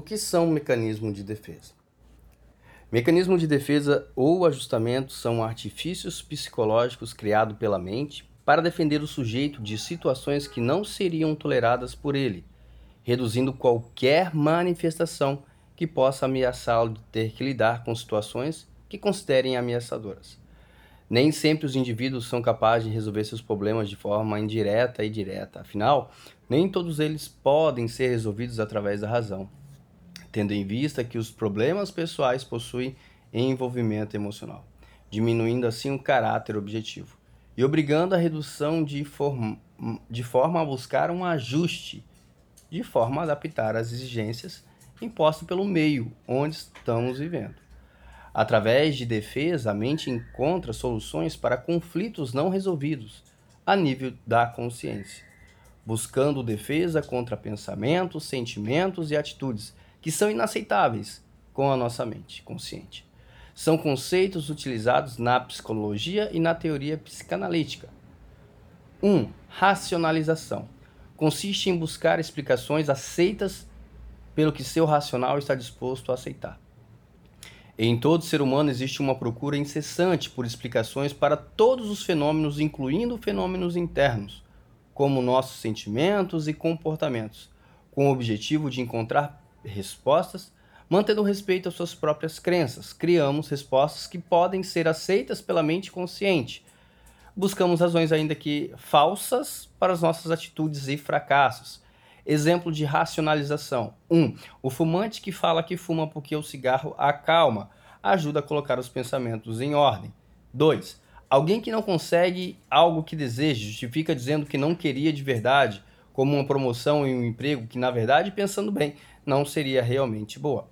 O que são mecanismos de defesa? Mecanismo de defesa ou ajustamento são artifícios psicológicos criados pela mente para defender o sujeito de situações que não seriam toleradas por ele, reduzindo qualquer manifestação que possa ameaçá-lo de ter que lidar com situações que considerem ameaçadoras. Nem sempre os indivíduos são capazes de resolver seus problemas de forma indireta e direta, afinal, nem todos eles podem ser resolvidos através da razão tendo em vista que os problemas pessoais possuem envolvimento emocional, diminuindo assim o caráter objetivo e obrigando a redução de, form de forma a buscar um ajuste, de forma a adaptar as exigências impostas pelo meio onde estamos vivendo. Através de defesa, a mente encontra soluções para conflitos não resolvidos a nível da consciência, buscando defesa contra pensamentos, sentimentos e atitudes que são inaceitáveis com a nossa mente consciente. São conceitos utilizados na psicologia e na teoria psicanalítica. 1. Um, racionalização. Consiste em buscar explicações aceitas pelo que seu racional está disposto a aceitar. Em todo ser humano existe uma procura incessante por explicações para todos os fenômenos, incluindo fenômenos internos, como nossos sentimentos e comportamentos, com o objetivo de encontrar respostas, mantendo respeito às suas próprias crenças. Criamos respostas que podem ser aceitas pela mente consciente. Buscamos razões ainda que falsas para as nossas atitudes e fracassos. Exemplo de racionalização. 1. Um, o fumante que fala que fuma porque o cigarro acalma, ajuda a colocar os pensamentos em ordem. 2. Alguém que não consegue algo que deseja, justifica dizendo que não queria de verdade, como uma promoção em um emprego que, na verdade, pensando bem, não seria realmente boa.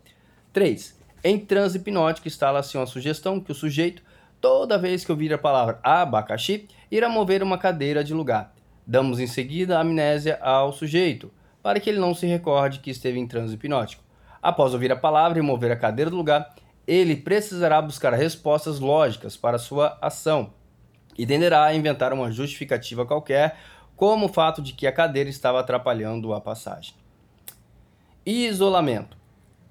3. Em transe hipnótico instala-se uma sugestão que o sujeito, toda vez que ouvir a palavra abacaxi, irá mover uma cadeira de lugar. Damos em seguida amnésia ao sujeito, para que ele não se recorde que esteve em transe hipnótico. Após ouvir a palavra e mover a cadeira do lugar, ele precisará buscar respostas lógicas para sua ação e tenderá a inventar uma justificativa qualquer, como o fato de que a cadeira estava atrapalhando a passagem. Isolamento.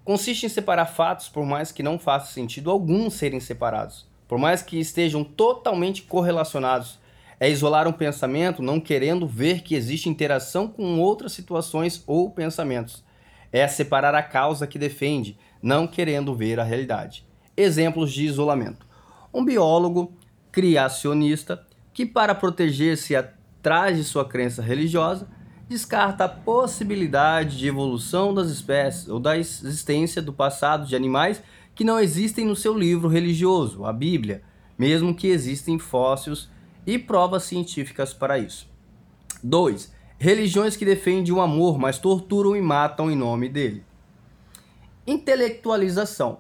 Consiste em separar fatos por mais que não faça sentido algum serem separados, por mais que estejam totalmente correlacionados. É isolar um pensamento não querendo ver que existe interação com outras situações ou pensamentos. É separar a causa que defende, não querendo ver a realidade. Exemplos de isolamento: um biólogo criacionista que, para proteger-se atrás de sua crença religiosa, descarta a possibilidade de evolução das espécies ou da existência do passado de animais que não existem no seu livro religioso, a Bíblia, mesmo que existem fósseis e provas científicas para isso. 2. Religiões que defendem o amor, mas torturam e matam em nome dele. Intelectualização.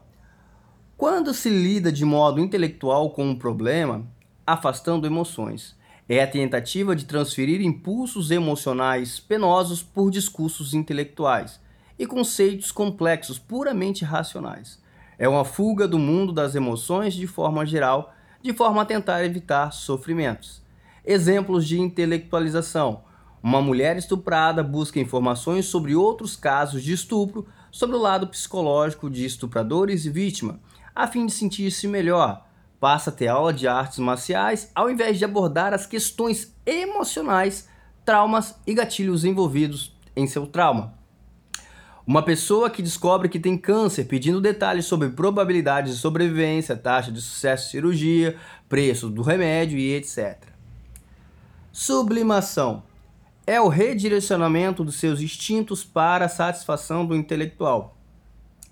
Quando se lida de modo intelectual com um problema, afastando emoções, é a tentativa de transferir impulsos emocionais penosos por discursos intelectuais e conceitos complexos puramente racionais. É uma fuga do mundo das emoções de forma geral, de forma a tentar evitar sofrimentos. Exemplos de intelectualização: uma mulher estuprada busca informações sobre outros casos de estupro, sobre o lado psicológico de estupradores e vítima, a fim de sentir-se melhor passa a ter aula de artes marciais ao invés de abordar as questões emocionais, traumas e gatilhos envolvidos em seu trauma. Uma pessoa que descobre que tem câncer pedindo detalhes sobre probabilidades de sobrevivência, taxa de sucesso de cirurgia, preço do remédio e etc. Sublimação é o redirecionamento dos seus instintos para a satisfação do intelectual.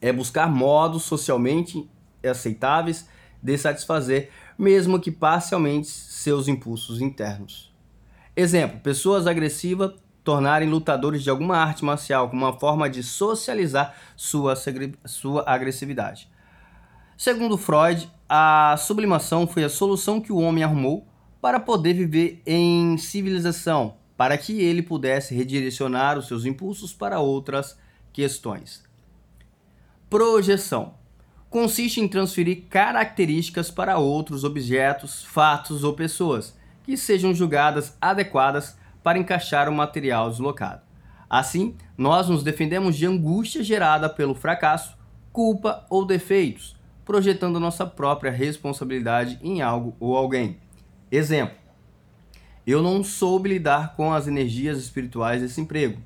É buscar modos socialmente aceitáveis de satisfazer, mesmo que parcialmente, seus impulsos internos. Exemplo: pessoas agressivas tornarem lutadores de alguma arte marcial como uma forma de socializar sua, sua agressividade. Segundo Freud, a sublimação foi a solução que o homem arrumou para poder viver em civilização, para que ele pudesse redirecionar os seus impulsos para outras questões. Projeção consiste em transferir características para outros objetos, fatos ou pessoas que sejam julgadas adequadas para encaixar o material deslocado. Assim, nós nos defendemos de angústia gerada pelo fracasso, culpa ou defeitos, projetando nossa própria responsabilidade em algo ou alguém. Exemplo: eu não soube lidar com as energias espirituais desse emprego.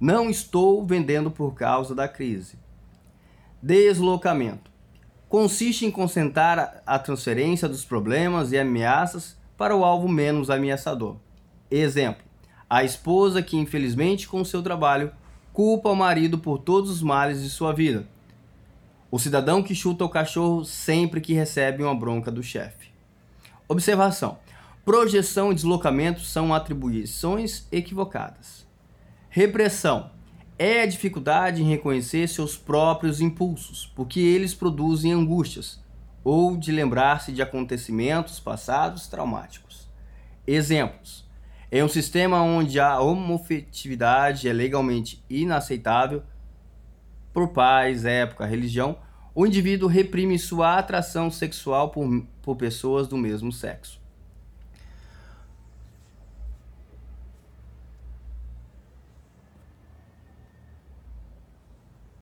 Não estou vendendo por causa da crise. Deslocamento consiste em concentrar a transferência dos problemas e ameaças para o alvo menos ameaçador. Exemplo: a esposa que, infelizmente, com seu trabalho, culpa o marido por todos os males de sua vida. O cidadão que chuta o cachorro sempre que recebe uma bronca do chefe. Observação: projeção e deslocamento são atribuições equivocadas. Repressão é a dificuldade em reconhecer seus próprios impulsos, porque eles produzem angústias, ou de lembrar-se de acontecimentos passados traumáticos. Exemplos: em um sistema onde a homofetividade é legalmente inaceitável, por pais, época, religião, o indivíduo reprime sua atração sexual por, por pessoas do mesmo sexo.